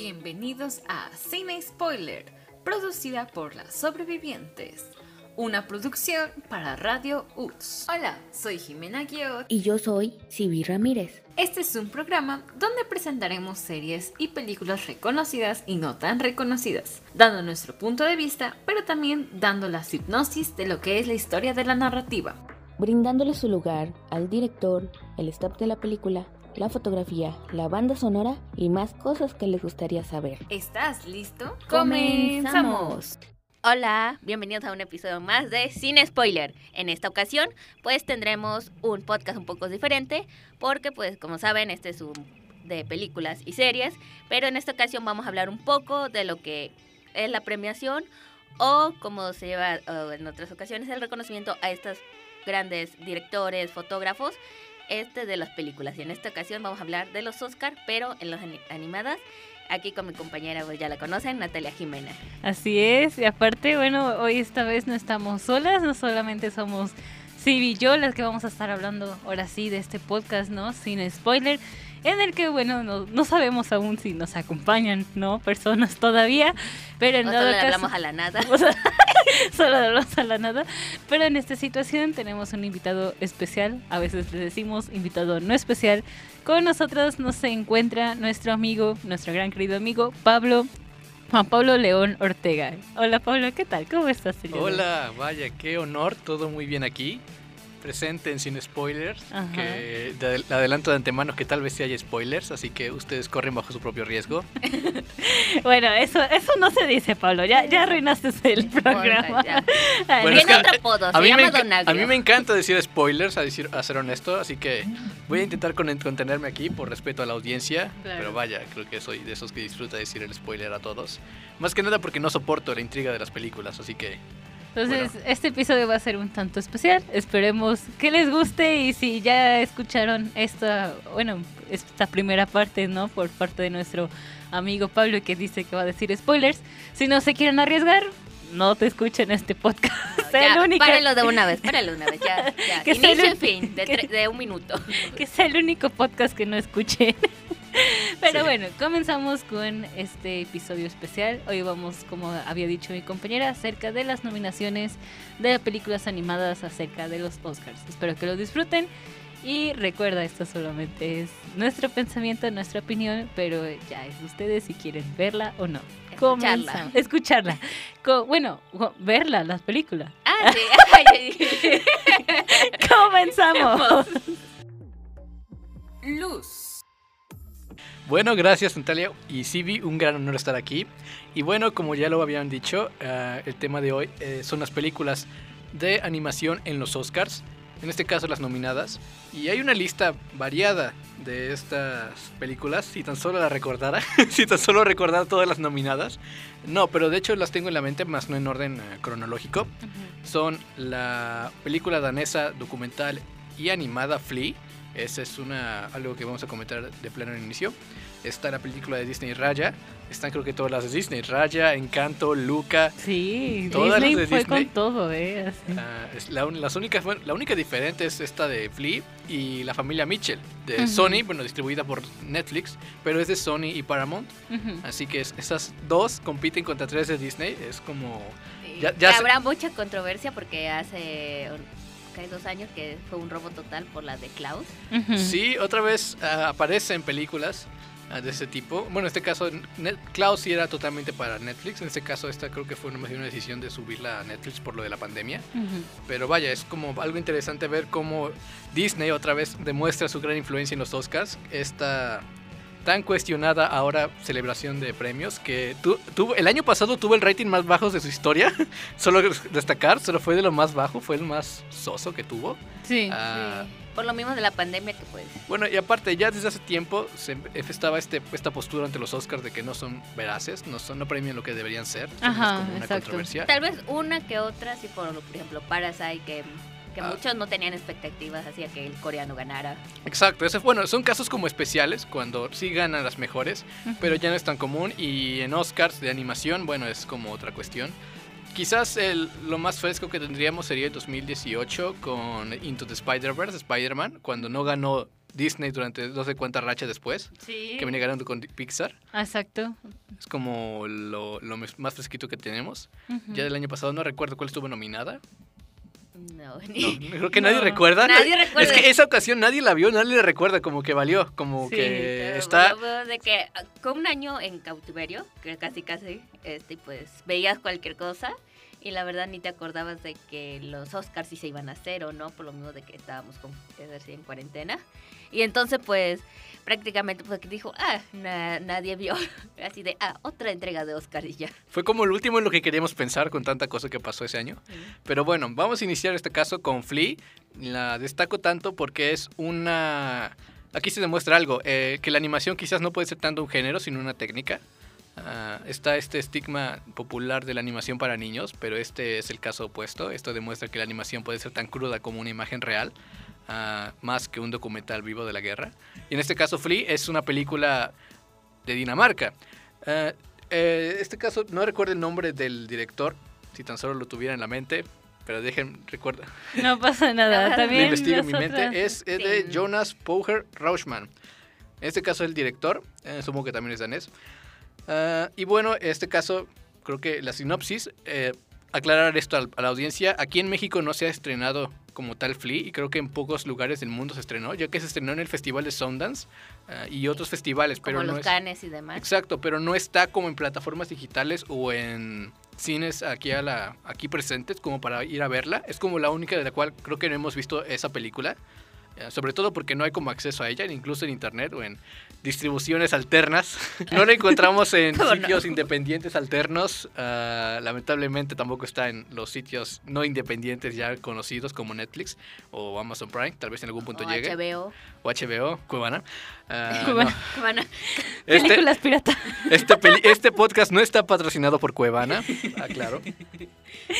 Bienvenidos a Cine Spoiler, producida por las sobrevivientes. Una producción para Radio UTS. Hola, soy Jimena Guiot. Y yo soy Sibi Ramírez. Este es un programa donde presentaremos series y películas reconocidas y no tan reconocidas, dando nuestro punto de vista, pero también dando la hipnosis de lo que es la historia de la narrativa. Brindándole su lugar al director, el staff de la película, la fotografía, la banda sonora y más cosas que les gustaría saber. ¿Estás listo? ¡Comenzamos! Hola, bienvenidos a un episodio más de Sin Spoiler. En esta ocasión, pues tendremos un podcast un poco diferente, porque pues como saben, este es un de películas y series, pero en esta ocasión vamos a hablar un poco de lo que es la premiación o como se lleva en otras ocasiones el reconocimiento a estos grandes directores, fotógrafos este de las películas. Y en esta ocasión vamos a hablar de los Oscar, pero en las animadas. Aquí con mi compañera, pues ya la conocen, Natalia Jimena. Así es, y aparte, bueno, hoy esta vez no estamos solas, no solamente somos Sibi y yo las que vamos a estar hablando ahora sí de este podcast, ¿no? Sin spoiler en el que, bueno, no, no sabemos aún si nos acompañan, ¿no? Personas todavía, pero en o solo hablamos a la nada. solo hablamos a la nada. Pero en esta situación tenemos un invitado especial, a veces le decimos invitado no especial. Con nosotros nos encuentra nuestro amigo, nuestro gran querido amigo, Pablo Juan Pablo León Ortega. Hola Pablo, ¿qué tal? ¿Cómo estás? Señor? Hola, vaya, qué honor, todo muy bien aquí presenten sin spoilers. Que de, adelanto de antemano que tal vez sí haya spoilers, así que ustedes corren bajo su propio riesgo. bueno, eso, eso no se dice, Pablo. Ya, ya arruinaste el programa. Bueno, otro apodo, a, mí me a mí me encanta decir spoilers, a, decir, a ser honesto, así que voy a intentar contenerme aquí por respeto a la audiencia. Pero vaya, creo que soy de esos que disfruta decir el spoiler a todos. Más que nada porque no soporto la intriga de las películas, así que entonces, este episodio va a ser un tanto especial. Esperemos que les guste y si ya escucharon esta, bueno, esta primera parte, ¿no? Por parte de nuestro amigo Pablo que dice que va a decir spoilers. Si no se quieren arriesgar, no te escuchen este podcast. ya, Párelo de una vez, párelo de una vez, ya. ya. Que Inicio el, fin, de, de, un minuto. Que sea el único podcast que no escuchen. Pero bueno, comenzamos con este episodio especial. Hoy vamos, como había dicho mi compañera, acerca de las nominaciones de películas animadas acerca de los Oscars. Espero que lo disfruten. Y recuerda, esto solamente es nuestro pensamiento, nuestra opinión, pero ya es de ustedes si quieren verla o no. Escucharla. Escucharla. bueno, verla, las películas. Ah, sí. Comenzamos. Luz. Bueno, gracias Natalia y Sibi, un gran honor estar aquí. Y bueno, como ya lo habían dicho, eh, el tema de hoy eh, son las películas de animación en los Oscars, en este caso las nominadas. Y hay una lista variada de estas películas, si tan solo la recordara, si tan solo recordara todas las nominadas. No, pero de hecho las tengo en la mente, más no en orden eh, cronológico. Son la película danesa documental y animada Flea esa es una, algo que vamos a comentar de pleno inicio. Está la película de Disney Raya. Están creo que todas las de Disney. Raya, Encanto, Luca. Sí, todas Disney las de fue con todo, ¿eh? Ah, la, las únicas, la única diferente es esta de Flea y la familia Mitchell. De Sony, bueno, distribuida por Netflix. Pero es de Sony y Paramount. Así que esas dos compiten contra tres de Disney. Es como... Ya, ya habrá mucha controversia porque hace hay dos años que fue un robo total por la de Klaus. Sí, otra vez ah, aparece en películas ah, de ese tipo. Bueno, en este caso, Klaus sí era totalmente para Netflix. En este caso, esta creo que fue una, una decisión de subirla a Netflix por lo de la pandemia. Pero vaya, es como algo interesante ver cómo Disney otra vez demuestra su gran influencia en los Oscars. Esta tan cuestionada ahora celebración de premios que tuvo el año pasado tuvo el rating más bajo de su historia. solo destacar, solo fue de lo más bajo, fue el más soso que tuvo. Sí. Ah, Por lo mismo de la pandemia que pues. Bueno, y aparte, ya desde hace tiempo se estaba este, esta postura ante los Oscars de que no son veraces, no son no premian lo que deberían ser. Ajá, como una controversia. Tal vez una que otra, si por, por ejemplo Parasite, que que ah. muchos no tenían expectativas hacia que el coreano ganara. Exacto, ese, bueno, son casos como especiales cuando sí ganan las mejores, pero ya no es tan común y en Oscars de animación, bueno, es como otra cuestión. Quizás el, lo más fresco que tendríamos sería el 2018 con Into the Spider-Verse, Spider-Man, cuando no ganó Disney durante no sé cuántas rachas después, Sí. que viene ganando con Pixar. Exacto. Es como lo, lo más fresquito que tenemos. Ujú. Ya del año pasado no recuerdo cuál estuvo nominada. No, No, ni- creo que nadie No. recuerda. Nadie Es recuerda. que esa ocasión nadie la vio, nadie le recuerda, como que valió, como Sí, que está... de que ah, con un año en cautiverio, que casi casi, este, pues veías cualquier cosa y la verdad ni te acordabas de que los Oscars sí se iban a hacer o no, por lo mismo de que estábamos con, es decir, en cuarentena. Y entonces pues prácticamente pues que dijo, ah, na- nadie vio, así de, ah, otra entrega de Oscar y ya. Fue como el último en lo que queríamos pensar con tanta cosa que pasó ese año. Pero bueno, vamos a iniciar este caso con Flea. La destaco tanto porque es una... Aquí se demuestra algo, eh, que la animación quizás no puede ser tanto un género, sino una técnica. Ah, está este estigma popular de la animación para niños, pero este es el caso opuesto. Esto demuestra que la animación puede ser tan cruda como una imagen real, ah, más que un documental vivo de la guerra. Y en este caso, Flea es una película de Dinamarca. Ah, eh, este caso, no recuerdo el nombre del director, si tan solo lo tuviera en la mente, pero dejen, recuerda, No pasa nada. No, También lo investigo en mi mente. Es, es de Sí. Jonas Pouger Rauschman. En este caso, el director, eh, supongo que también es danés. Ah, y bueno, en este caso, creo que la sinopsis, eh, aclarar esto a la audiencia, aquí en México no se ha estrenado como tal Flea y creo que en pocos lugares del mundo se estrenó, ya que se estrenó en el Festival de Sundance ah, y otros festivales, pero Como no los canes y demás. Exacto, pero no está como en plataformas digitales o en cines aquí a la aquí presentes como para ir a verla. Es como la única de la cual creo que no hemos visto esa película. Eh, Sobre todo porque no hay como acceso a ella, incluso en internet o en distribuciones alternas. No la encontramos en sitios independientes alternos. ah, lamentablemente tampoco está en los sitios no independientes ya conocidos como Netflix o Amazon Prime. Tal vez en algún punto o llegue. HBO. O HBO, Cuevana. Ah, Cuevana. no. Bueno, Este- Películas pirata. este, peli- este podcast no está patrocinado por Cuevana, aclaro.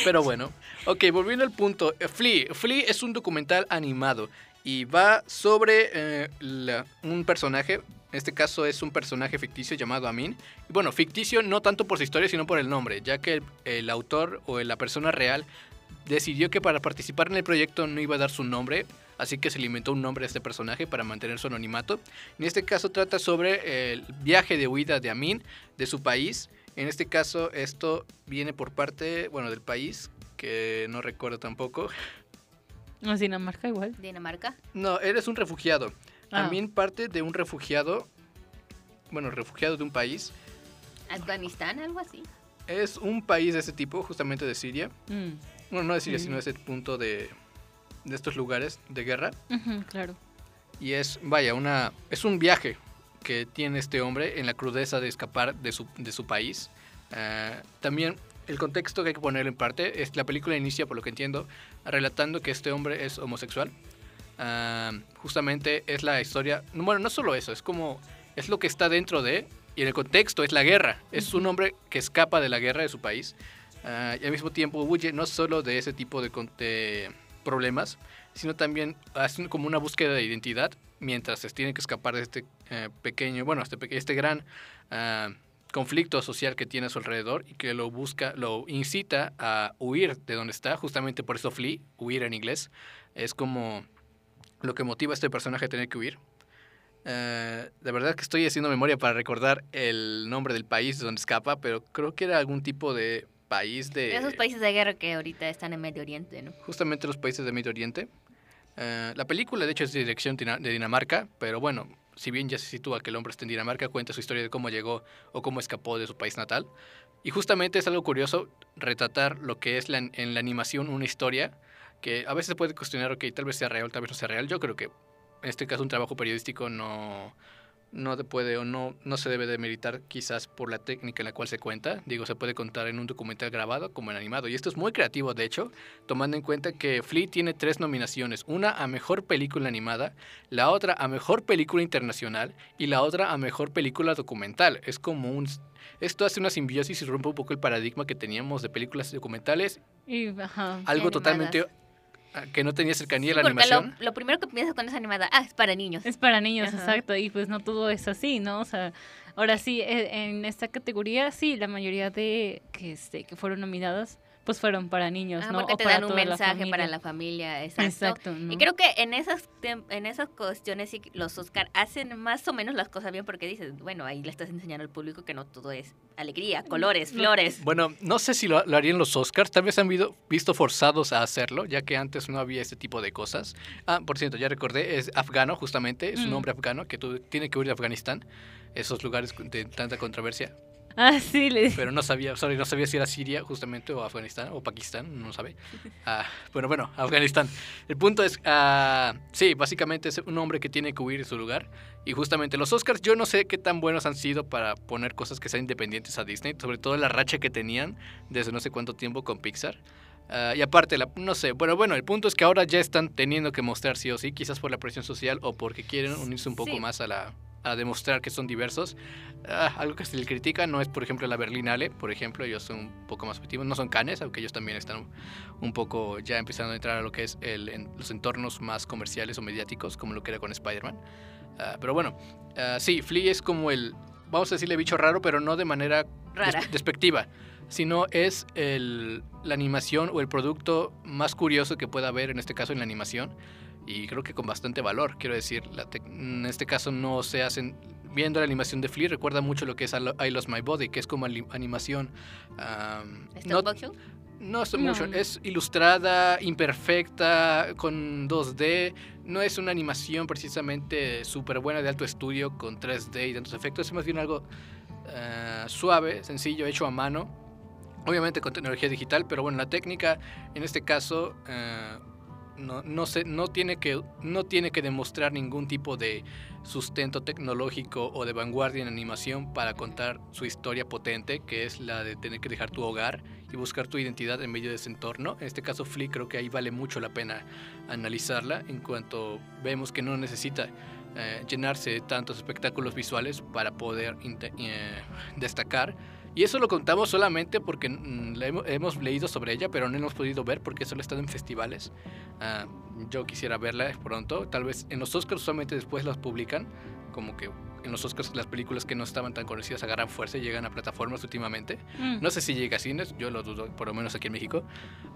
Pero bueno, ok, volviendo al punto. Flea. Flea es un documental animado y va sobre eh, un personaje. En este caso es un personaje ficticio llamado Amin. Bueno, ficticio no tanto por su historia, sino por el nombre, ya que el, el autor o la persona real decidió que para participar en el proyecto no iba a dar su nombre, así que se le inventó un nombre a este personaje para mantener su anonimato. En este caso trata sobre el viaje de huida de Amin de su país. En este caso esto viene por parte, bueno, del país, que no recuerdo tampoco. No, Dinamarca igual. Dinamarca. No, él es un refugiado. Ah. Amin parte de un refugiado, bueno, refugiado de un país. Afganistán, algo así. Es un país de ese tipo, justamente de Siria. Mm. Bueno, no de Siria, Mm. sino de ese punto de, de estos lugares de guerra. Claro. Y es, vaya, una, es un viaje que tiene este hombre en la crudeza de escapar de su, de su país. Ah, también el contexto que hay que poner en parte es la película inicia, por lo que entiendo, relatando que este hombre es homosexual. Ah, justamente es la historia, no, bueno, no solo eso, es como, es lo que está dentro de, y en el contexto es la guerra. Es un hombre que escapa de la guerra de su país ah, y al mismo tiempo huye no solo de ese tipo de, problemas, sino también hacen como una búsqueda de identidad mientras se tiene que escapar de este eh, pequeño, bueno, este, este gran ah, conflicto social que tiene a su alrededor y que lo busca, lo incita a huir de donde está, justamente por eso flee, huir en inglés, es como lo que motiva a este personaje a tener que huir. De verdad que estoy haciendo memoria para recordar el nombre del país de donde escapa, pero creo que era algún tipo de país de... Esos países de guerra que ahorita están en Medio Oriente, ¿no? justamente los países de Medio Oriente. Eh, la película, de hecho, es de dirección de Dinamarca, pero bueno, si bien ya se sitúa que el hombre está en Dinamarca, cuenta su historia de cómo llegó o cómo escapó de su país natal. Y justamente es algo curioso retratar lo que es la- en la animación una historia que a veces puede cuestionar, ok, tal vez sea real, tal vez no sea real. Yo creo que en este caso un trabajo periodístico no, no te puede o no, no se debe de meritar quizás por la técnica en la cual se cuenta. Digo, se puede contar en un documental grabado como en animado. Y esto es muy creativo, de hecho, tomando en cuenta que Flea tiene tres nominaciones. Una a Mejor Película Animada, la otra a Mejor Película Internacional y la otra a Mejor Película Documental. Es como un... Esto hace una simbiosis y rompe un poco el paradigma que teníamos de películas documentales. Y, ajá. Algo animadas. totalmente... ah, que no tenía cercanía Sí, a la lo, animación. lo primero que piensas cuando es animada, ah, es para niños. Es para niños, Ajá. exacto. Y pues no todo es así, ¿no? O sea, ahora sí, e- en esta categoría, sí, la mayoría de que, este, que fueron nominadas pues fueron para niños, Ah, ¿no? porque O te para dan un la mensaje para la familia, exacto. Exacto. ¿no? Y creo que en esas en esas cuestiones sí que los Oscar hacen más o menos las cosas bien porque dices, bueno, ahí le estás enseñando al público que no todo es alegría, colores, flores. Bueno, no sé si lo, lo harían los Oscars, tal vez han visto, visto forzados a hacerlo, ya que antes no había este tipo de cosas. Ah, por cierto, ya recordé, es afgano justamente, es un Mm. hombre afgano que tú, tiene que huir de Afganistán, esos lugares de tanta controversia, Ah, sí, le pero no sabía, sorry, no sabía si era Siria justamente o Afganistán o Pakistán, no sabe. Ah, bueno, bueno, Afganistán. El punto es, ah, sí, básicamente es un hombre que tiene que huir de su lugar. Y justamente los Oscars, yo no sé qué tan buenos han sido para poner cosas que sean independientes a Disney, sobre todo la racha que tenían desde no sé cuánto tiempo con Pixar. Ah, y aparte, la, no sé, bueno, bueno, el punto es que ahora ya están teniendo que mostrar sí o sí, quizás por la presión social o porque quieren unirse un poco Sí. más a la a demostrar que son diversos. Ah, algo que se le critica no es, por ejemplo, la Berlinale, por ejemplo, ellos son un poco más objetivos, no son canes, aunque ellos también están un, poco ya empezando a entrar a lo que es el, en los entornos más comerciales o mediáticos, como lo que era con Spider-Man. Ah, pero bueno, ah, sí, Flea es como el, vamos a decirle bicho raro, pero no de manera des- Rara. despectiva, sino es el, la animación o el producto más curioso que pueda haber, en este caso en la animación, y creo que con bastante valor, quiero decir, la en este caso no se hacen, viendo la animación de Flea, recuerda mucho lo que es I Lo- I Lost My Body, que es como animación... ¿Stop no, motion? no stop No. motion, es ilustrada, imperfecta, con 2D. No es una animación precisamente súper buena de alto estudio con 3D y tantos efectos. Es más bien algo eh, suave, sencillo, hecho a mano. Obviamente con tecnología digital, pero bueno, la técnica en este caso eh, no, no, se, no, tiene que, no tiene que demostrar ningún tipo de sustento tecnológico o de vanguardia en animación para contar su historia potente, que es la de tener que dejar tu hogar y buscar tu identidad en medio de ese entorno. En este caso, Flea creo que ahí vale mucho la pena analizarla en cuanto vemos que no necesita eh, llenarse de tantos espectáculos visuales para poder eh, destacar. Y eso lo contamos solamente porque mm, hemos, hemos leído sobre ella, pero no hemos podido ver porque solo ha estado en festivales. Ah, yo quisiera verla pronto. Tal vez en los Oscars solamente después las publican. Como que en los Oscars las películas que no estaban tan conocidas agarran fuerza y llegan a plataformas últimamente. Mm. No sé si llega a cines, yo lo dudo, por lo menos aquí en México.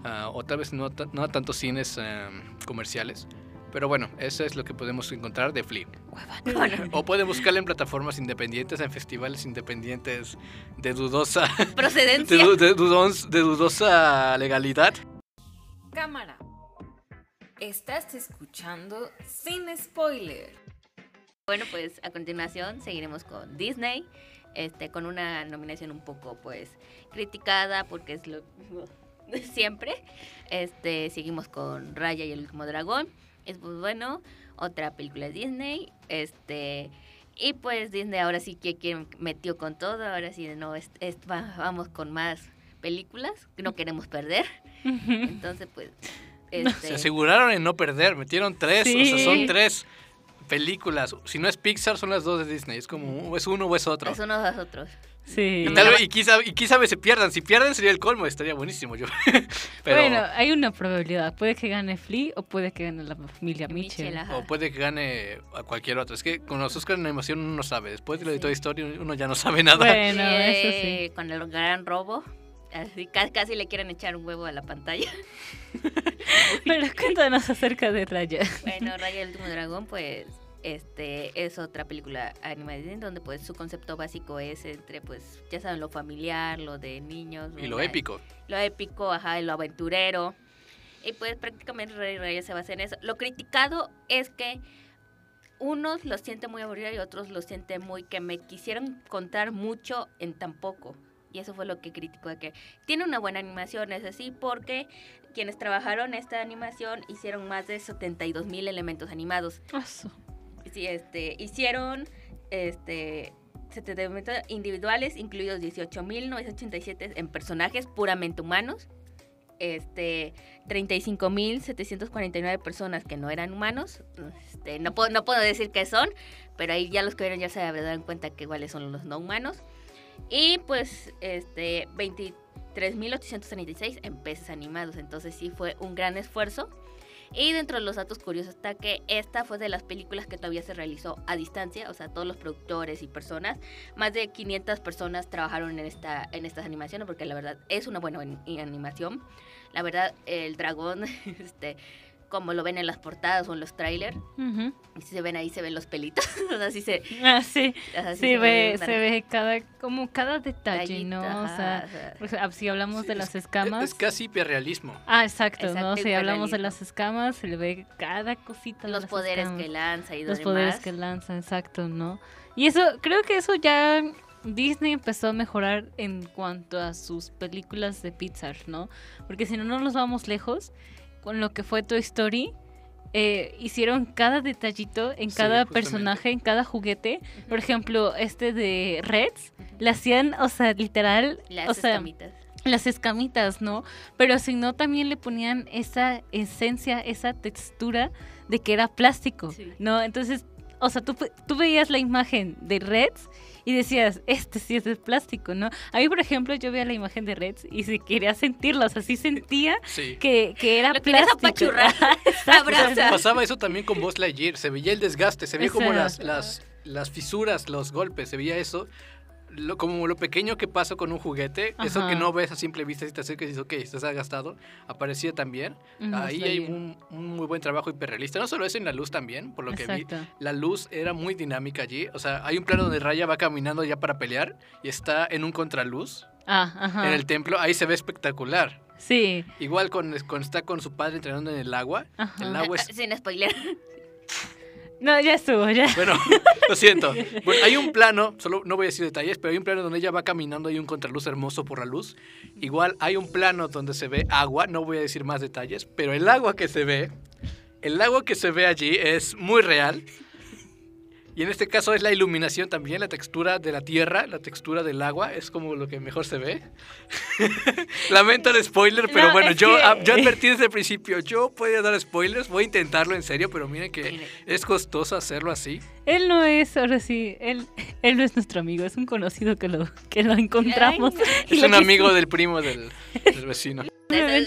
Ah, o tal vez no, no a tantos cines eh, comerciales. Pero bueno, eso es lo que podemos encontrar de Flea. O pueden buscarla en plataformas independientes, en festivales independientes de dudosa, de, procedencia. du- de dudons- de dudosa legalidad. Cámara. Estás escuchando sin spoiler. Bueno, pues a continuación seguiremos con Disney, este, con una nominación un poco pues criticada porque es lo de siempre. Este, seguimos con Raya y el último dragón. Es pues bueno, otra película de Disney, este y pues Disney ahora sí que, que metió con todo, ahora sí no es, es- va- vamos con más películas que no queremos perder. Entonces pues este, Se aseguraron en no perder, metieron tres, o sea, son tres películas. Si no es Pixar, son las dos de Disney. Es como, o es uno o es otro. es uno de los otros. Sí. Y, tal vez, y, quizá, y quizá se pierdan. Si pierden sería el colmo, estaría buenísimo. Yo. Pero, Bueno, hay una probabilidad. Puede que gane Flea o puede que gane la familia Mitchell. O puede que gane a cualquier otro. Es que con los Oscars de animación uno no sabe. Después de lo de Sí. Toy Story uno ya no sabe nada. Bueno, Sí, eso eh, Con el gran robo. Así casi, le quieren echar un huevo a la pantalla. Pero cuéntanos acerca de Raya. Bueno, Raya el último dragón, pues, este, es otra película animada de Disney donde pues su concepto básico es entre, pues, ya saben, lo familiar, lo de niños. Y lo la- épico. Lo épico, ajá, y lo aventurero. Y pues prácticamente Rey Raya se basa en eso. Lo criticado es que unos lo sienten muy aburrido y otros lo sienten muy que me quisieron contar mucho en tan poco. Y eso fue lo que criticó de que tiene una buena animación, es así, porque quienes trabajaron esta animación hicieron más de 72 mil elementos animados. Asu. Sí, este, hicieron este 70 elementos individuales, incluidos 18.987 en personajes puramente humanos. Este, 35.749 personas que no eran humanos. Este, no, puedo, no puedo decir qué son, pero ahí ya los que vieron ya se darán cuenta que cuáles son los no humanos. Y pues este 23.836 en peces animados. Entonces sí fue un gran esfuerzo. Y dentro de los datos curiosos está que esta fue de las películas que todavía se realizó a distancia, o sea, todos los productores y personas, más de 500 personas trabajaron en esta en estas animaciones porque la verdad es una buena ani- animación. La verdad el dragón este como lo ven en las portadas o en los trailers, y si se ven ahí se ven los pelitos, o sea, sí se Ah, sí. sea, sí Sí, ve, se ve cada, como cada detalle, ¿no? O sea, o si hablamos Sí, de las escamas. Es casi hiperrealismo. Ah, exacto, Exacto, ¿no? Si hablamos de las escamas, se le ve cada cosita de los las poderes escamas. que lanza y Los lo poderes que lanza, exacto, ¿no? Y eso, creo que eso ya Disney empezó a mejorar en cuanto a sus películas de Pixar, ¿no? Porque si no, no nos vamos lejos con lo que fue Toy Story. eh, hicieron cada detallito en Sí, cada justamente. personaje, en cada juguete. Por ejemplo, este de Reds, le hacían, o sea, literal, Las o sea, escamitas. las escamitas, ¿no? Pero si no, también le ponían esa esencia, esa textura de que era plástico, Sí. ¿no? Entonces, o sea, tú, tú veías la imagen de Reds y decías, este sí es de plástico, ¿no? A mí, por ejemplo, yo veía la imagen de Reds y se quería sentirla, o sea, sí sentía Sí. que, que era Lo plástico. abrazar. Pasaba eso también con Buzz Lightyear. Se veía el desgaste, se veía como las, las, las fisuras, los golpes, se veía eso. Lo, como lo pequeño que pasa con un juguete, eso Ajá. que no ves a simple vista si te acercas y dices, ok, esto se ha gastado, aparecía también. Ujú, Ahí está hay un, un muy buen trabajo hiperrealista. No solo eso, en la luz también, por lo que vi. Exacto. La luz era muy dinámica allí. O sea, hay un plano donde Raya va caminando ya para pelear y está en un contraluz Ah, ajá. en el templo. Ahí se ve espectacular. Sí, Igual con, con- está con su padre entrenando en el agua. Ajá. El agua es Sin spoiler. no, ya estuvo, ya. Bueno, lo siento. Bueno, hay un plano, solo no voy a decir detalles, pero hay un plano donde ella va caminando, hay un contraluz hermoso por la luz. Igual hay un plano donde se ve agua, no voy a decir más detalles, pero el agua que se ve, el agua que se ve allí es muy real. Y en este caso es la iluminación también, la textura de la tierra, la textura del agua, es como lo que mejor se ve. Lamento el spoiler, pero No, bueno, es yo, que- yo advertí desde el principio, yo podía dar spoilers, voy a intentarlo en serio, pero miren que Mire. es costoso hacerlo así. Él no es, ahora sí, él, él no es nuestro amigo, es un conocido que lo, que lo encontramos. Ay, Es lo un amigo del primo del, del vecino. Nos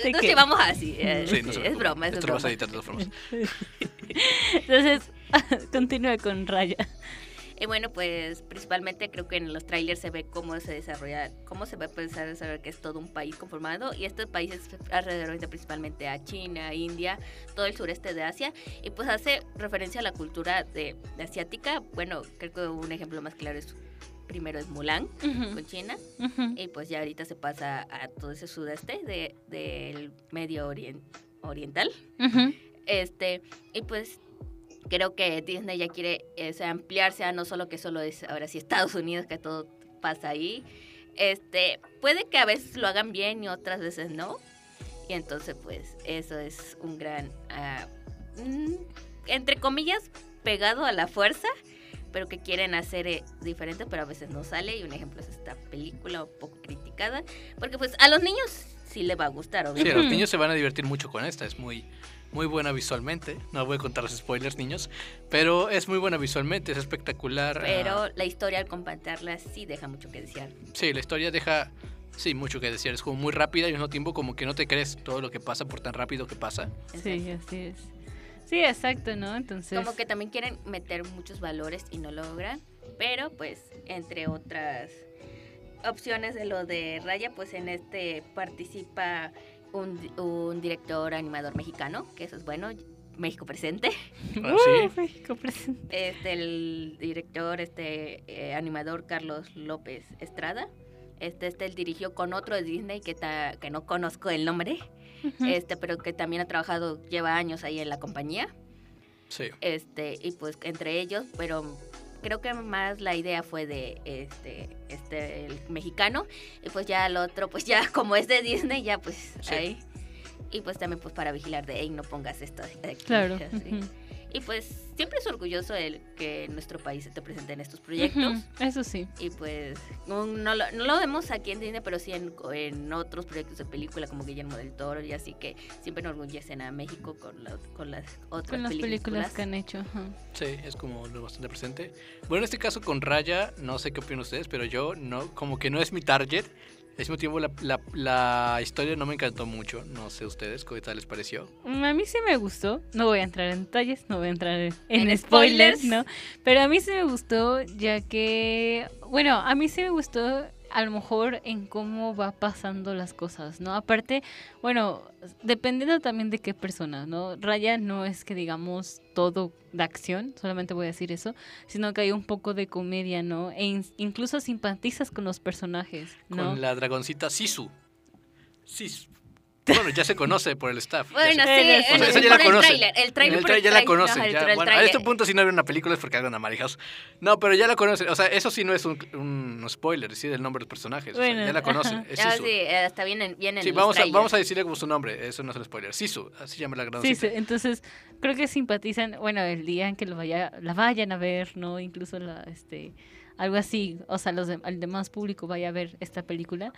que- llevamos así. eh, Sí, no se es broma, es Esto lo vas a broma. editar de todas formas. Entonces, continúa con Raya. Y bueno, pues principalmente creo que en los trailers se ve cómo se desarrolla, cómo se va a a desarrollar que es todo un país conformado y estos países alrededor de principalmente a China, India, todo el sureste de Asia y pues hace referencia a la cultura de, de asiática. Bueno, creo que un ejemplo más claro es primero es Mulan con China Ujú. y pues ya ahorita se pasa a todo ese sudeste de, del medio orien- oriental. Ujú. Este, y pues creo que Disney ya quiere eh, ampliarse a no solo que solo es ahora sí Estados Unidos, que todo pasa ahí. Este, puede que a veces lo hagan bien y otras veces no. Y entonces, pues, eso es un gran, mm, entre comillas, pegado a la fuerza, pero que quieren hacer eh, diferente, pero a veces no sale. Y un ejemplo es esta película un poco criticada, porque pues a los niños sí le va a gustar, Sí, obviamente. los niños se van a divertir mucho con esta. Es muy, muy buena visualmente. No voy a contar los spoilers, niños. Pero es muy buena visualmente, es espectacular. Pero ah, la historia al compartirla sí deja mucho que desear. sí, la historia deja. Sí, mucho que decir. Es como muy rápida y al mismo tiempo como que no te crees todo lo que pasa por tan rápido que pasa. Sí, así es. Sí, exacto, ¿no? Entonces. Como que también quieren meter muchos valores y no logran. Pero pues, entre otras opciones de lo de Raya, pues en este participa un, di- un director animador mexicano, que eso es bueno, México presente. Ah, Uh. México presente. Este, el director, este eh, animador Carlos López Estrada. Este, este él dirigió con otro de Disney que, ta- que no conozco el nombre, este, pero que también ha trabajado, lleva años ahí en la compañía. Sí. Este, y pues entre ellos, pero creo que más la idea fue de este, este, el mexicano. Y pues ya el otro, pues ya como es de Disney, ya pues Sí. ahí. Y pues también pues para vigilar de, hey, no pongas esto aquí", Claro. así. Y pues siempre es orgulloso el que nuestro país se te presente en estos proyectos. Eso sí. Y pues no, no lo, no lo vemos aquí en Disney, pero sí en, en otros proyectos de película como Guillermo del Toro y así que siempre enorgullecen a México con, la- con las otras Con las películas películas. que han hecho. Sí, es como lo bastante presente. Bueno, en este caso con Raya, no sé qué opinan ustedes, pero yo no, como que no es mi target. Al mismo tiempo, la, la- la historia no me encantó mucho. No sé ustedes, ¿qué tal les pareció? Mm, A mí sí me gustó. No voy a entrar en detalles, no voy a entrar en, en En spoilers, spoilers. ¿no? Pero a mí sí me gustó, ya que, bueno, a mí sí me gustó a lo mejor en cómo va pasando las cosas, ¿no? Aparte, bueno, dependiendo también de qué persona, ¿no? Raya no es que digamos todo de acción, solamente voy a decir eso, sino que hay un poco de comedia, ¿no? E in- incluso simpatizas con los personajes, ¿no? Con la dragoncita Sisu. Sisu. Bueno, ya se conoce por el staff. Bueno, sí, O sea, en- esa ya por la el conocen. tráiler. El tráiler En el por tráiler ya la ya. el Bueno, a este punto si no vieron una película es porque hagan amarillos. No, pero ya la conocen. O sea, eso sí no es un, un spoiler, decir el nombre de los personajes. O sea, Bueno, ya la conocen. Es Ah, Sisu. sí, eh, está bien en, bien en Sí, vamos a, trailers. vamos a decirle como su nombre. Eso no es un spoiler. Sisu, así llama la gran Sí, sí, entonces creo que simpatizan, bueno, el día en que lo vaya, la vayan a ver, ¿no? Incluso la, este, algo así, o sea, los de- el demás público vaya a ver esta película,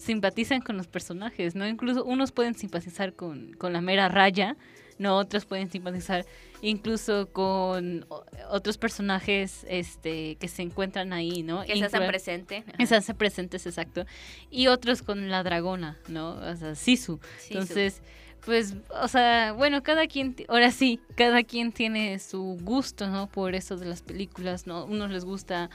simpatizan con los personajes, ¿no? Incluso unos pueden simpatizar con, con la mera raya, ¿no? Otros pueden simpatizar incluso con otros personajes, este, que se encuentran ahí, ¿no? Que se hacen Inclu- presente. ajá. que se hacen presentes, exacto. Y otros con la dragona, ¿no? O sea, Sisu. Sí, Entonces, pues, o sea, bueno, cada quien, ahora sí, cada quien tiene su gusto, ¿no? Por eso de las películas, ¿no? Unos les gusta,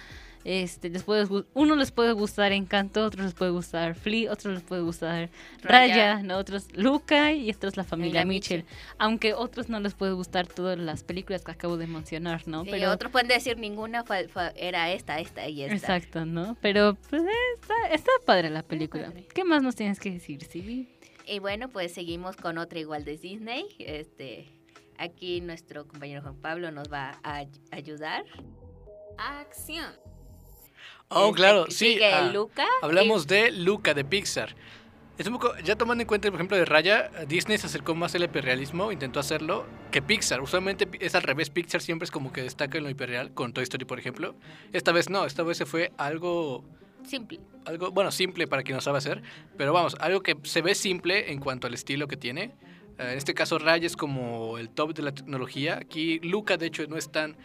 este, les puede, gu- uno les puede gustar Encanto, otros les puede gustar Flea, otros les puede gustar Raya, Raya. ¿no? Otros Luca y otros la familia Mitchell. Aunque otros no les puede gustar todas las películas que acabo de mencionar, ¿no? Sí, Pero otros pueden decir ninguna fue- fue- era esta, esta y esta. Exacto, ¿no? Pero pues está, está padre la película. padre. ¿Qué más nos tienes que decir, Silvi? Y bueno, pues seguimos con otra igual de Disney. Este, aquí nuestro compañero Juan Pablo nos va a ay- ayudar. Acción. Oh, Este, claro, sí. Ah, Luca. Hablamos de Luca de Pixar. Es un poco, ya tomando en cuenta el ejemplo de Raya, Disney se acercó más al hiperrealismo, intentó hacerlo, que Pixar. Usualmente es al revés, Pixar siempre es como que destaca en lo hiperreal, con Toy Story, por ejemplo. Esta vez no, esta vez se fue algo, simple. algo bueno, simple para quien no sabe hacer, pero vamos, algo que se ve simple en cuanto al estilo que tiene. Eh, en este caso, Raya es como el top de la tecnología. Aquí Luca, de hecho, no es tan,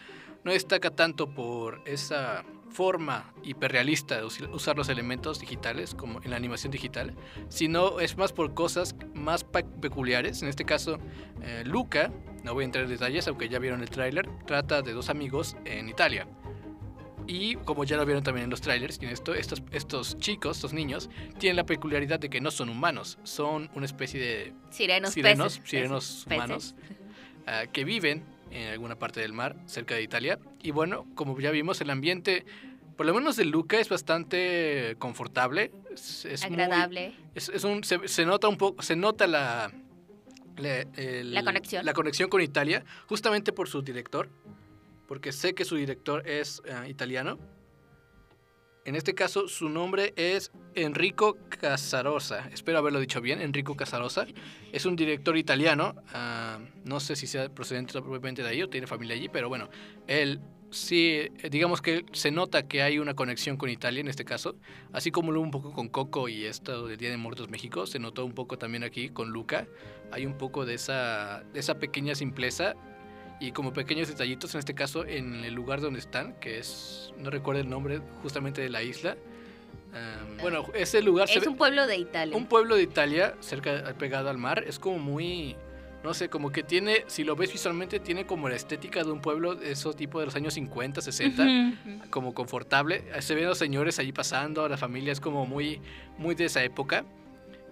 no destaca tanto por esa forma hiperrealista de usar los elementos digitales como en la animación digital, sino es más por cosas más peculiares. En este caso, eh, Luca, no voy a entrar en detalles, aunque ya vieron el tráiler, trata de dos amigos en Italia. Y como ya lo vieron también en los trailers, y en esto, estos, estos chicos, estos niños, tienen la peculiaridad de que no son humanos, son una especie de Sirenos, sirenos, peces, sirenos peces, humanos ah, que viven en alguna parte del mar cerca de Italia. Y bueno, como ya vimos, el ambiente, por lo menos de Luca, es bastante confortable. Es, es muy- Agradable. es, es un, se, se nota un poco, se nota la, la, el- La conexión. la conexión con Italia, justamente por su director, porque sé que su director es ah, italiano. En este caso, su nombre es Enrico Casarosa. Espero haberlo dicho bien, Enrico Casarosa. Es un director italiano. ah, no sé si sea procedente propiamente de ahí o tiene familia allí, pero bueno, él sí, eh, digamos que se nota que hay una conexión con Italia en este caso. Así como lo un poco con Coco y esto del Día de Muertos México, se notó un poco también aquí con Luca. Hay un poco de esa, de esa pequeña simpleza y como pequeños detallitos, en este caso en el lugar donde están, que es, no recuerdo el nombre justamente de la isla. Am, bueno, ese lugar se Es ve- un pueblo de Italia. un pueblo de Italia, cerca, pegado al mar, es como muy, no sé, como que tiene, si lo ves visualmente, tiene como la estética de un pueblo, de esos tipo de los años 50, 60, Ujú. como confortable. Se ven los señores allí pasando, la familia es como muy, muy de esa época.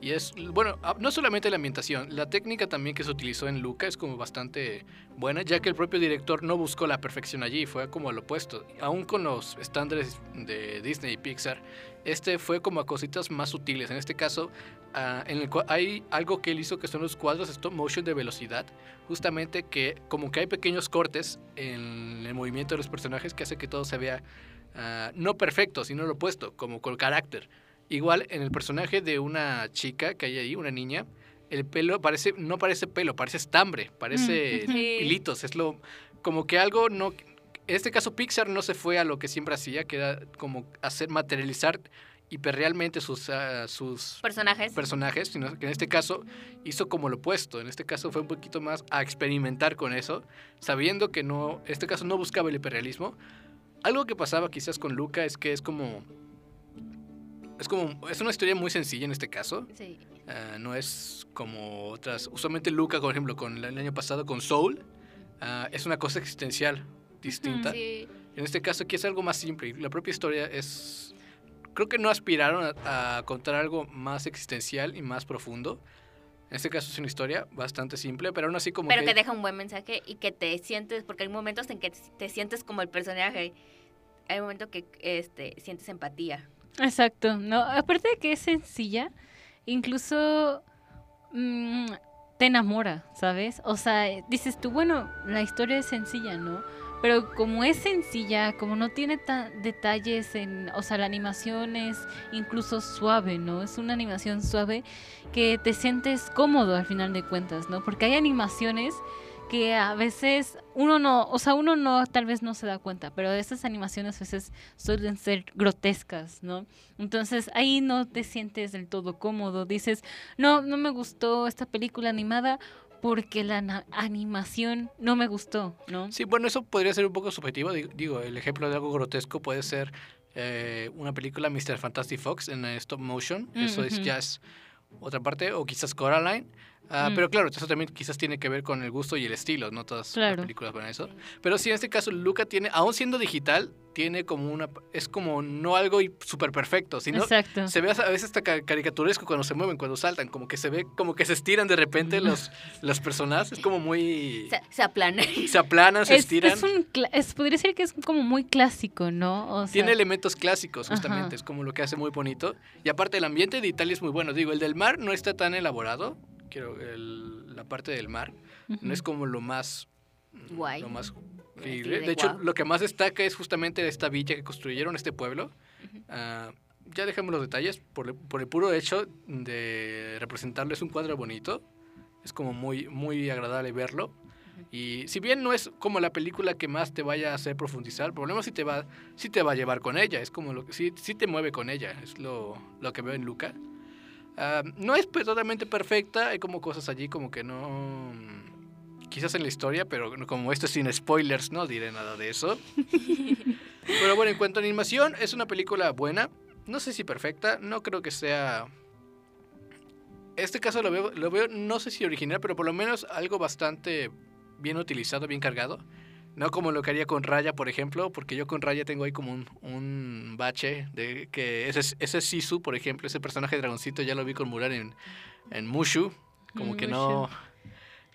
Y es, bueno, ah, no solamente la ambientación, la técnica también que se utilizó en Luca es como bastante buena, ya que el propio director no buscó la perfección allí, fue como al opuesto. Aún con los estándares de Disney y Pixar, este fue como a cositas más sutiles. En este caso, ah, en el cual hay algo que él hizo que son los cuadros stop motion de velocidad, justamente que como que hay pequeños cortes en el movimiento de los personajes que hace que todo se vea ah, no perfecto, sino lo opuesto, como con carácter. Igual en el personaje de una chica que hay ahí, una niña, el pelo parece, no parece pelo, parece estambre, parece Mm, sí. hilitos. Es lo, como que algo no. En este caso, Pixar no se fue a lo que siempre hacía, que era como hacer materializar hiperrealmente sus, ah, sus Personajes. personajes, sino que en este caso hizo como lo opuesto. En este caso fue un poquito más a experimentar con eso, sabiendo que no, en este caso no buscaba el hiperrealismo. Algo que pasaba quizás con Luca es que es como es como, es una historia muy sencilla en este caso. Sí. Ah, no es como otras. Usualmente Luca, por ejemplo, con el año pasado con Soul, ah, es una cosa existencial distinta. Sí. En este caso aquí es algo más simple. La propia historia es... Creo que no aspiraron a, a contar algo más existencial y más profundo. En este caso es una historia bastante simple, pero aún así como Pero que... que deja un buen mensaje y que te sientes, porque hay momentos en que te sientes como el personaje. Hay momentos que este, sientes empatía. Exacto, no, aparte de que es sencilla, incluso mm, te enamora, ¿sabes? O sea, dices tú, bueno, la historia es sencilla, ¿no? Pero como es sencilla, como no tiene ta- detalles en, o sea, la animación es incluso suave, ¿no? Es una animación suave que te sientes cómodo al final de cuentas, ¿no? Porque hay animaciones que a veces uno no, o sea, uno no, tal vez no se da cuenta, pero estas animaciones a veces suelen ser grotescas, ¿no? Entonces ahí no te sientes del todo cómodo, dices, no, no me gustó esta película animada porque la animación no me gustó, ¿no? Sí, bueno, eso podría ser un poco subjetivo. Digo, el ejemplo de algo grotesco puede ser eh, una película Mr. Fantastic Fox en stop motion. Mm, Eso es ya es otra parte. O quizás Coraline. Ah, Mm. Pero claro, eso también quizás tiene que ver con el gusto y el estilo. No todas Claro. las películas van a eso. Pero sí, en este caso, Luca tiene, aún siendo digital, tiene como una... Es como no algo súper perfecto, sino... Exacto. Se ve a veces hasta ca- caricaturesco cuando se mueven, cuando saltan, como que se ve, como que se estiran de repente los, los personajes, es como muy... Se, se aplana. Se aplanan, se Es, estiran. es un, es- podría ser que es como muy clásico, ¿no? O sea, Tiene elementos clásicos, Ajá. justamente, es como lo que hace muy bonito. Y aparte el ambiente de Italia es muy bueno. Digo, el del mar no está tan elaborado, quiero el- la parte del mar, no es como lo más... Guay. Lo más increíble. de De hecho, lo que más destaca es justamente esta villa que construyeron, este pueblo. Ah, ya dejemos los detalles, por, por el puro hecho de representarlo es un cuadro bonito. Es como muy, muy agradable verlo. Y si bien no es como la película que más te vaya a hacer profundizar, el problema sí te va, sí te va a llevar con ella. Es como lo que sí, sí te mueve con ella. Es lo, lo que veo en Luca. Ah, no es totalmente perfecta, hay como cosas allí como que no... Quizás en la historia, pero como esto es sin spoilers, no diré nada de eso. pero bueno, en cuanto a animación, es una película buena. No sé si perfecta, no creo que sea... Este caso lo veo, lo veo, no sé si original, pero por lo menos algo bastante bien utilizado, bien cargado. No como lo que haría con Raya, por ejemplo, porque yo con Raya tengo ahí como un, un bache de que ese, ese Sisu, por ejemplo, ese personaje de dragoncito, ya lo vi con Murar en, en Mushu. Como que no...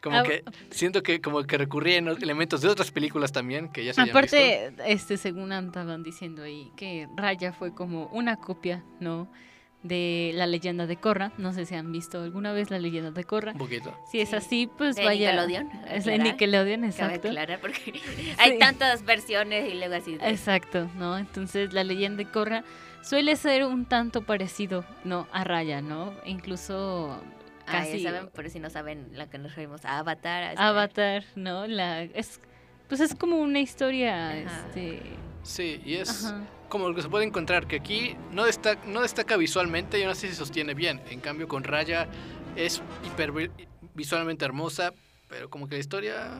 Como Ah, que siento que como que recurría en elementos de otras películas también que ya se visto. Aparte, este, según andaban diciendo ahí, que Raya fue como una copia, ¿no? De la leyenda de Korra. No sé si han visto alguna vez la leyenda de Korra. Un poquito. Si es Sí. así, pues De vaya. Nickelodeon, Es de. Nickelodeon, exacto. porque hay tantas versiones y luego así. de- Exacto, ¿no? Entonces la leyenda de Korra suele ser un tanto parecido, ¿no? A Raya, ¿no? Incluso Ah, ya casi saben, por si no saben lo que nos referimos a Avatar. a este- Avatar, ¿no? La es pues es como una historia, Ajá. este, Sí, y es ajá. Como lo que se puede encontrar, que aquí no destaca, no destaca visualmente y aún así se sostiene bien. En cambio con Raya es hiper visualmente hermosa, pero como que la historia...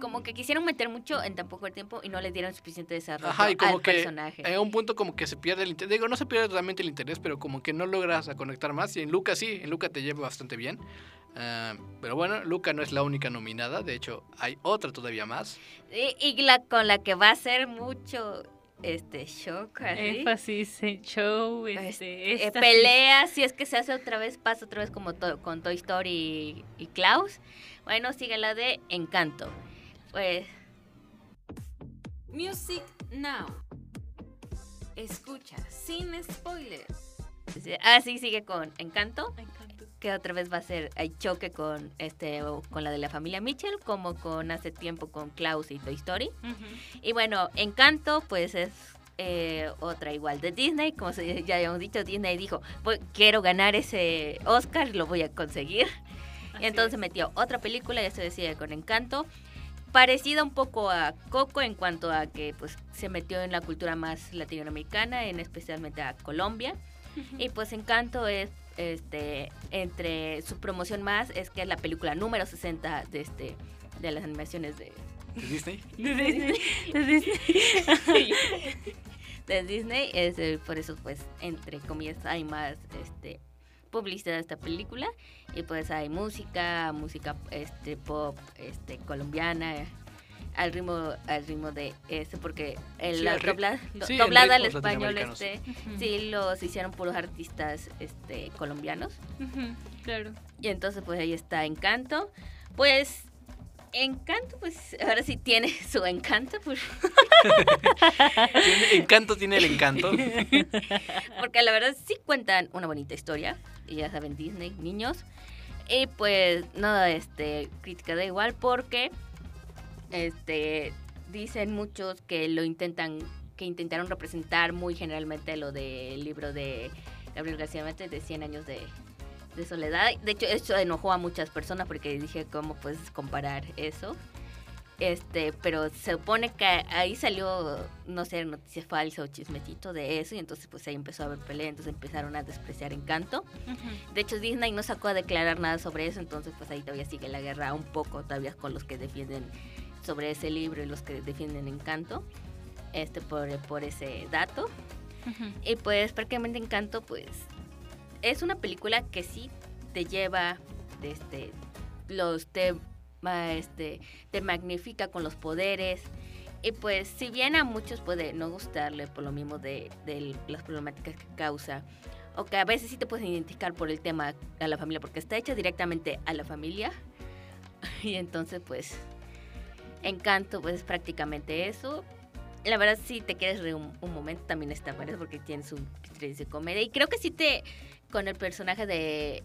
Como que quisieron meter mucho en tan poco tiempo y no les dieron suficiente desarrollo Ajá, y como al que personaje. en un punto como que se pierde el interés. Digo, no se pierde totalmente el interés, pero como que no logras a conectar más. Y en Luca sí, en Luca te lleva bastante bien. Ah, pero bueno, Luca no es la única nominada. De hecho, hay otra todavía más. Y, y la con la que va a ser mucho este shock, así. énfasis en show, Pues, este, eh, esta- pelea, si es que se hace otra vez, pasa otra vez como to- con Toy Story y, y Klaus. Bueno, sigue la de Encanto. Pues Music Now. Escucha sin spoilers. así sigue con Encanto, que otra vez va a ser hay choque con este con la de la familia Mitchell, como con hace tiempo con Klaus y Toy Story. Y bueno, Encanto, pues es eh, otra igual de Disney. Como se- ya habíamos dicho, Disney dijo, "Pues, quiero ganar ese Oscar, lo voy a conseguir. Así y entonces es. metió otra película, ya se decide con Encanto. Parecida un poco a Coco en cuanto a que pues se metió en la cultura más latinoamericana, en especialmente a Colombia. Y pues Encanto es este entre su promoción más es que es la película número 60 de este de las animaciones de ¿De Disney? De Disney, de Disney. de Disney. Es, por eso, pues, entre comillas, hay más este, publicidad de esta película. Y pues hay música, música este, pop este, colombiana. Al ritmo, al ritmo de este, porque el, Sí, la sí, doblada al español este, sí los hicieron puros artistas este, colombianos. Claro. Y entonces pues ahí está Encanto. Pues Encanto pues ahora sí tiene su encanto pues, Tiene- encanto tiene el encanto. porque la verdad sí cuentan una bonita historia. Y ya saben Disney, niños. Y pues no este crítica da igual porque este dicen muchos que lo intentan que intentaron representar muy generalmente lo del libro de Gabriel García Márquez de 100 años de, de soledad. De hecho, eso enojó a muchas personas porque dije, ¿cómo puedes comparar eso? Este, pero se supone que ahí salió, no sé, noticia falsa o chismecito de eso y entonces pues ahí empezó a haber pelea, entonces empezaron a despreciar Encanto. De hecho, Disney no sacó a declarar nada sobre eso, entonces pues ahí todavía sigue la guerra un poco todavía con los que defienden sobre ese libro y los que defienden Encanto, este por, por ese dato. Ujú. Y pues prácticamente Encanto pues es una película que sí te lleva este los te este te magnifica con los poderes y pues si bien a muchos puede no gustarle por lo mismo de, de las problemáticas que causa o que a veces sí te puedes identificar por el tema a la familia porque está hecha directamente a la familia y entonces pues Encanto pues es prácticamente eso la verdad sí te quieres reír un, un momento también está bueno porque tiene su criterios de comedia y creo que sí te con el personaje de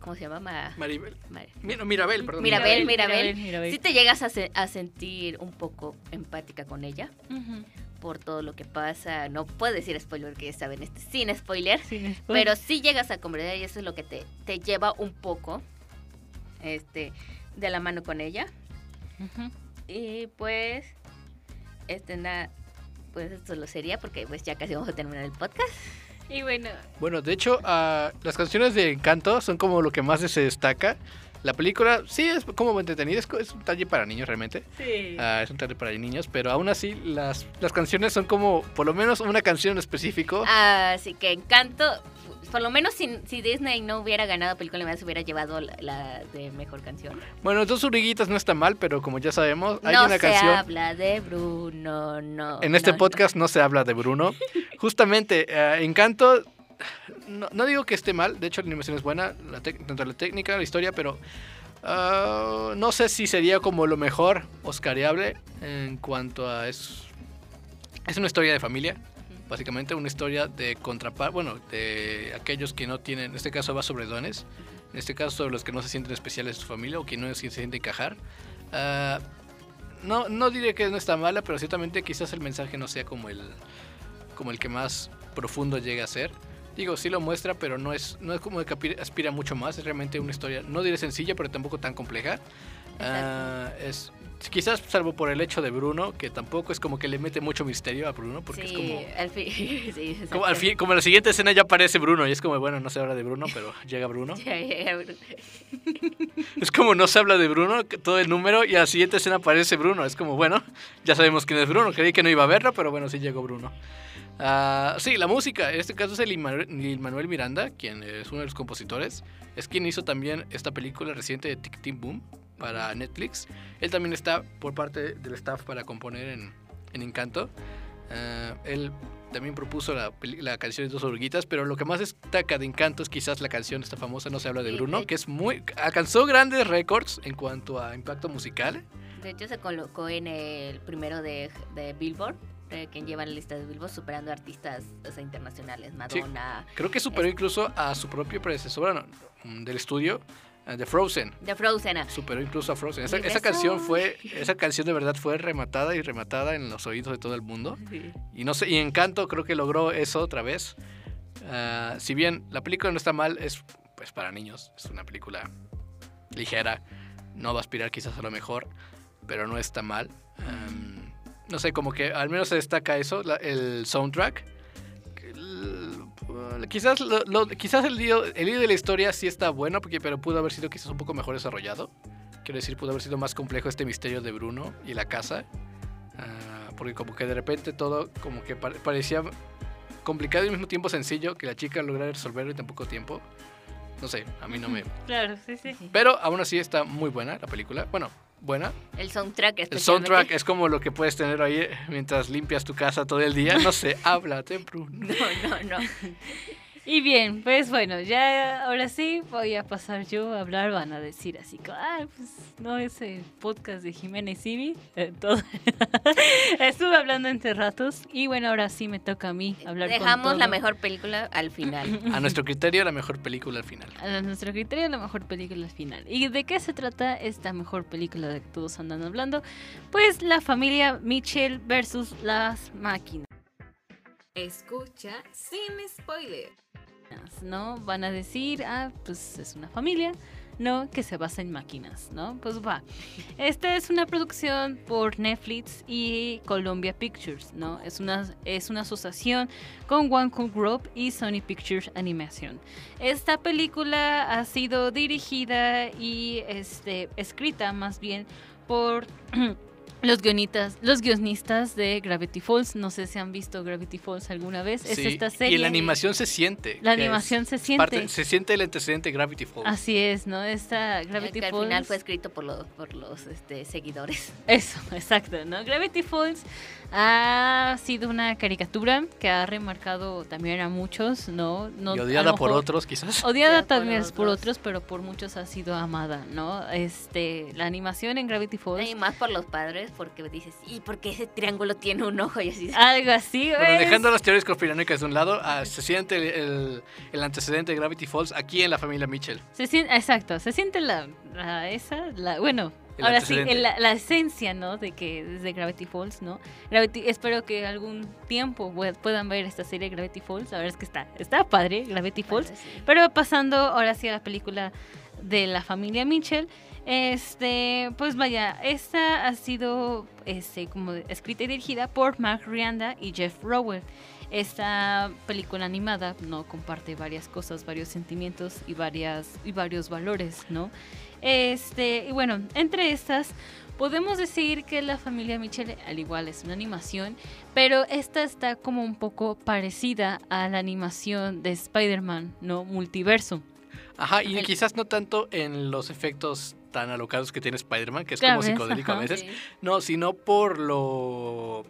¿cómo se llama? Ma- Maribel. Ma- Mira, Mirabel, perdón. Mirabel, Mirabel. Mirabel. sí te llegas a, se- a sentir un poco empática con ella por todo lo que pasa no puedo decir spoiler que ya saben este sin spoiler Sin spoiler. pero sí llegas a comprender y eso es lo que te, te lleva un poco este de la mano con ella Ujú. Y pues este nada pues esto lo sería porque pues ya casi vamos a terminar el podcast Y bueno, Bueno, de hecho, ah, las canciones de Encanto son como lo que más se destaca. La película sí es como entretenida, es, es un talle para niños realmente. sí. Ah, es un talle para niños, pero aún así las, las canciones son como, por lo menos una canción en específico. Así que Encanto, por lo menos si, si Disney no hubiera ganado película, me hubiera llevado la, la de mejor canción. Bueno, Dos Uriguitas no está mal, pero como ya sabemos, hay no una se canción. habla de Bruno, no. En este no, no. podcast no. se habla de Bruno. Justamente, eh, Encanto, no, no digo que esté mal, de hecho la animación es buena, la tanto la técnica, la historia, pero ah, no sé si sería como lo mejor oscariable en cuanto a... Es, es una historia de familia, básicamente una historia de contrapar, bueno, de aquellos que no tienen, en este caso va sobre dones, en este caso sobre los que no se sienten especiales de su familia o que no se sienten encajar. Ah, no, no diré que no está mala, pero ciertamente quizás el mensaje no sea como el, como el que más profundo llega a ser. Digo, sí lo muestra, pero no es, no es como que aspira, mucho más. Es realmente una historia, no diré sencilla, pero tampoco tan compleja. Ah, es quizás salvo por el hecho de Bruno, que tampoco es como que le mete mucho misterio a Bruno, porque sí, es como, al fin. sí, como, al fin- como en la siguiente escena ya aparece Bruno y es como, bueno, no se habla de Bruno, pero llega Bruno. Ya llega Bruno. Es como no se habla de Bruno, todo el número, y a la siguiente escena aparece Bruno. Es como, bueno, ya sabemos quién es Bruno. Creí que no iba a verlo, pero bueno, sí llegó Bruno. Ah, sí, la música. En este caso es el Manuel Miranda, quien es uno de los compositores. Es quien hizo también esta película reciente de Tic Tic Boom para Netflix. Él también está por parte del staff para componer en, en Encanto. Ah, él también propuso la, la canción de Dos Oruguitas, pero lo que más destaca de Encanto es quizás la canción esta famosa No se habla de Sí, Bruno, que es muy alcanzó grandes récords en cuanto a impacto musical. De hecho, se colocó en el primero de, de Billboard, eh, quien lleva la lista de Billboard, superando artistas o sea, internacionales. Madonna, Creo que superó incluso a su propio predecesor no, mm, del estudio, eh, de Frozen. de Frozen. ah. Superó incluso a Frozen. Esa, canción fue, esa canción de verdad fue rematada y rematada en los oídos de todo el mundo. Y no sé, y Encanto creo que logró eso otra vez. Ah, si bien la película no está mal, es pues para niños, es una película ligera, no va a aspirar quizás a lo mejor, pero no está mal. No sé, como que al menos se destaca eso, la- el soundtrack. Quizás, lo- lo- quizás el, lío, el lío de la historia sí está bueno, porque, pero pudo haber sido quizás un poco mejor desarrollado. Quiero decir, pudo haber sido más complejo este misterio de Bruno y la casa. Ah, porque como que de repente todo como que pare- parecía complicado y al mismo tiempo sencillo que la chica lograra resolverlo en tan poco tiempo. No sé, a mí no me... Claro, sí, sí. Pero aún así está muy buena la película. Bueno, buena. El soundtrack El especialmente. soundtrack es como lo que puedes tener ahí mientras limpias tu casa todo el día. No sé, háblate, Bruno. No, no, no. Y bien, pues bueno, ya ahora sí voy a pasar yo a hablar, van a decir así, como, ah, pues no ese podcast de Jiménez Ibi, eh, todo. Estuve hablando entre ratos y bueno, ahora sí me toca a mí hablar con Dejamos la mejor película al final. A nuestro criterio, la mejor película al final. A nuestro criterio, la mejor película al final. ¿Y de qué se trata esta mejor película de que todos andan hablando? Pues la familia Mitchell versus las máquinas. Escucha sin spoiler. ¿No? Van a decir, ah, pues es una familia, ¿no? Que se basa en máquinas, ¿no? Pues va. Esta es una producción por Netflix y Columbia Pictures, ¿no? Es una, es una asociación con One Cool Group y Sony Pictures Animation. Esta película ha sido dirigida y este, escrita más bien por los guionistas, los guionistas de Gravity Falls. No sé si han visto Gravity Falls alguna vez. Es Sí, esta serie. Y la animación se siente. La es animación se siente. parte- se siente el antecedente de Gravity Falls. Así es, ¿no? Esta Gravity que al Falls. final fue escrito por los, por los este, seguidores. Eso, exacto, ¿no? Gravity Falls ha sido una caricatura que ha remarcado también a muchos, ¿no? no y odiada por otros, quizás. Odiada también por otros. otros, pero por muchos ha sido amada, ¿no? Este, la animación en Gravity Falls. Y más por los padres, porque dices, ¿y por qué ese triángulo tiene un ojo? Y así. Algo así, Bueno, ¿ves? dejando las teorías conspiranoicas de un lado, ah, se siente el, el- el antecedente de Gravity Falls aquí en la familia Mitchell. Se siente, exacto, se siente la, la- esa, la, bueno, El ahora sí, el- la, la esencia, ¿no? De que desde Gravity Falls, ¿no? Gravity, espero que algún tiempo pue- puedan ver esta serie Gravity Falls. La verdad es que está, está padre, Gravity Falls. Sí. Pero pasando ahora sí a la película de la familia Mitchell, este, pues vaya, esta ha sido este, como escrita y dirigida por Mark Rianda y Jeff Rower. Esta película animada no comparte varias cosas, varios sentimientos y varias y varios valores, ¿no? Este, y bueno, entre estas podemos decir que la familia Mitchell al igual es una animación, pero esta está como un poco parecida a la animación de Spider-Man, ¿no? Multiverso. Ajá, y El- quizás no tanto en los efectos tan alocados que tiene Spider-Man, que es como psicodélico a veces. Sí. No, sino por lo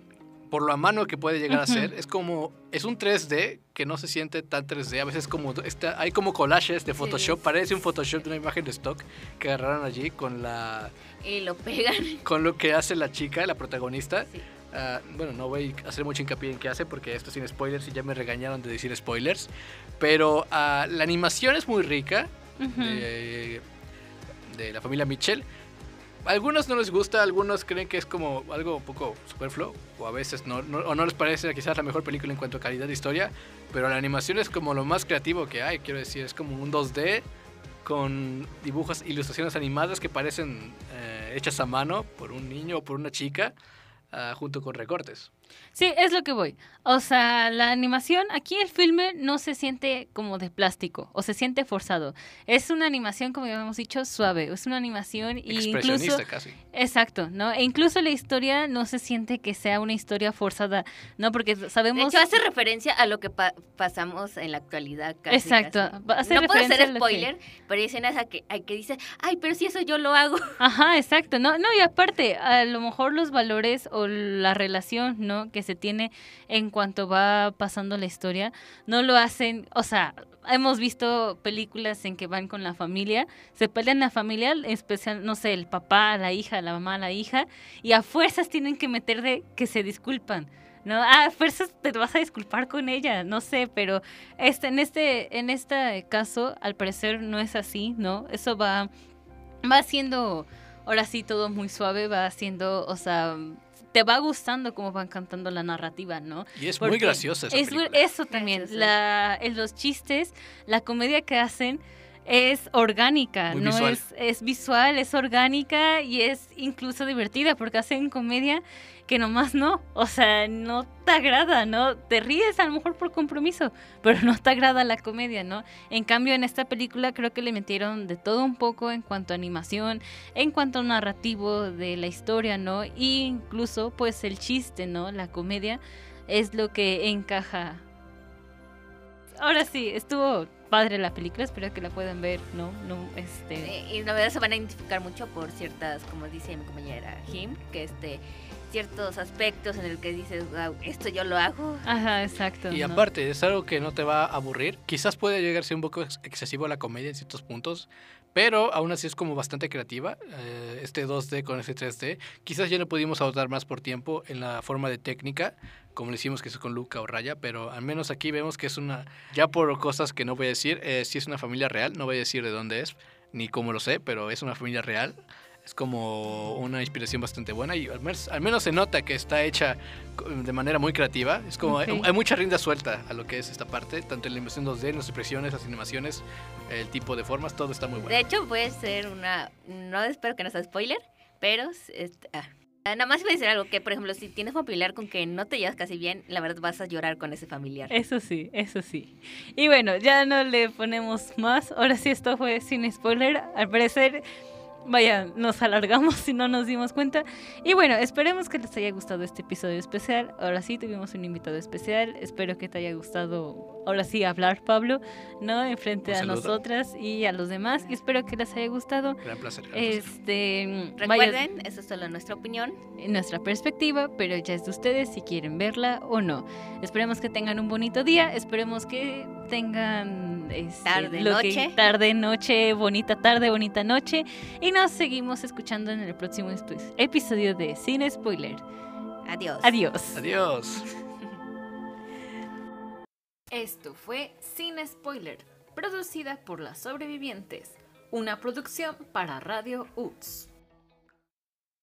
por lo a mano que puede llegar a ser. Es como es un 3D que no se siente tan 3D. A veces como está, hay como collages de Photoshop, Sí. parece un Photoshop de una imagen de stock que agarraron allí con la Y lo pegan. con lo que hace la chica, la protagonista. Sí. Ah, bueno, no voy a hacer mucho hincapié en qué hace porque esto es sin spoilers y ya me regañaron de decir spoilers. Pero ah, la animación es muy rica de, de la familia Mitchell. Algunos no les gusta, algunos creen que es como algo un poco superfluo, o a veces no, no- o no les parece quizás la mejor película en cuanto a calidad de historia, pero la animación es como lo más creativo que hay, quiero decir, es como un 2D con dibujos, ilustraciones animadas que parecen eh, hechas a mano por un niño o por una chica, ah, junto con recortes. Sí, es lo que voy. O sea, la animación, aquí el filme no se siente como de plástico o se siente forzado. Es una animación, como ya hemos dicho, suave. Es una animación y Expresionista incluso... casi. Exacto, ¿no? E incluso la historia no se siente que sea una historia forzada, ¿no? Porque De sabemos... hecho, hace referencia a lo que pa- pasamos en la actualidad. Casi, Exacto, casi. hace no puedo hacer lo que- spoiler, pero hay escenas a que, a que dice, ay, pero si eso yo lo hago. Ajá, exacto. No, no, y aparte, a lo mejor los valores o la relación, ¿no? Que se tiene en cuanto va pasando la historia, no lo hacen, o sea, hemos visto películas en que van con la familia, se pelean la familia, en especial, no sé, el papá, la hija, la mamá, la hija, y a fuerzas tienen que meter de que se disculpan. No, ah, fuerzas te vas a disculpar con ella, no sé, pero este, en este, en este caso, al parecer no es así, ¿no? Eso va, va siendo, ahora sí todo muy suave, va siendo, o sea, te va gustando cómo van cantando la narrativa, ¿no? Y es Porque muy graciosa esa es- película. Eso también, la, en los chistes, la comedia que hacen, es orgánica, Muy no visual. es es visual, es orgánica y es incluso divertida porque hacen comedia que nomás no, o sea, no te agrada, ¿no? Te ríes a lo mejor por compromiso, pero no te agrada la comedia, ¿no? En cambio, en esta película creo que le metieron de todo un poco en cuanto a animación, en cuanto a narrativo de la historia, ¿no? E incluso, pues, el chiste, ¿no? La comedia es lo que encaja. Ahora sí, estuvo padre la película, espero que la puedan ver, ¿no? no este... Eh, y la verdad se van a identificar mucho por ciertas, como dice mi compañera Jim, que este ciertos aspectos en el que dices, wow, esto yo lo hago. Ajá, exacto. Y ¿no? aparte, es algo que no te va a aburrir. Quizás puede llegar a ser un poco ex- excesivo la comedia en ciertos puntos, pero aún así es como bastante creativa. eh, este 2D con este 3D. Quizás ya no pudimos ahondar más por tiempo en la forma de técnica, como lo hicimos que es con Luca o Raya, pero al menos aquí vemos que es una, ya por cosas que no voy a decir, eh, sí es una familia real, no voy a decir de dónde es, ni cómo lo sé, pero es una familia real. Es como una inspiración bastante buena y al menos, al menos se nota que está hecha de manera muy creativa. Es como hay, Ok. hay mucha rienda suelta a lo que es esta parte, tanto en la animación 2D, en las expresiones, las animaciones, el tipo de formas, todo está muy bueno. De hecho, puede ser una. No espero que no sea spoiler, pero. este, ah. Ah, Nada más voy a decir algo que, por ejemplo, si tienes familiar con que no te llevas casi bien, la verdad vas a llorar con ese familiar. Eso sí, eso sí. Y bueno, ya no le ponemos más. Ahora sí, esto fue sin spoiler. Al parecer, vaya, nos alargamos si no nos dimos cuenta. Y bueno, esperemos que les haya gustado este episodio especial. Ahora sí, tuvimos un invitado especial. Espero que te haya gustado, ahora sí, hablar, Pablo, ¿no? Enfrente a nosotras y a los demás. Y espero que les haya gustado. Gran placer. gran placer. Este, vaya, Recuerden, eso es solo nuestra opinión. nuestra perspectiva, pero ya es de ustedes si quieren verla o no. Esperemos que tengan un bonito día, esperemos que tengan este, Tarde, lo que- noche. tarde, noche, bonita tarde, bonita noche y nos seguimos escuchando en el próximo episodio de Sin Spoiler. Adiós. Adiós. Adiós. Esto fue Sin Spoiler, producida por Las Sobrevivientes, una producción para Radio UTS.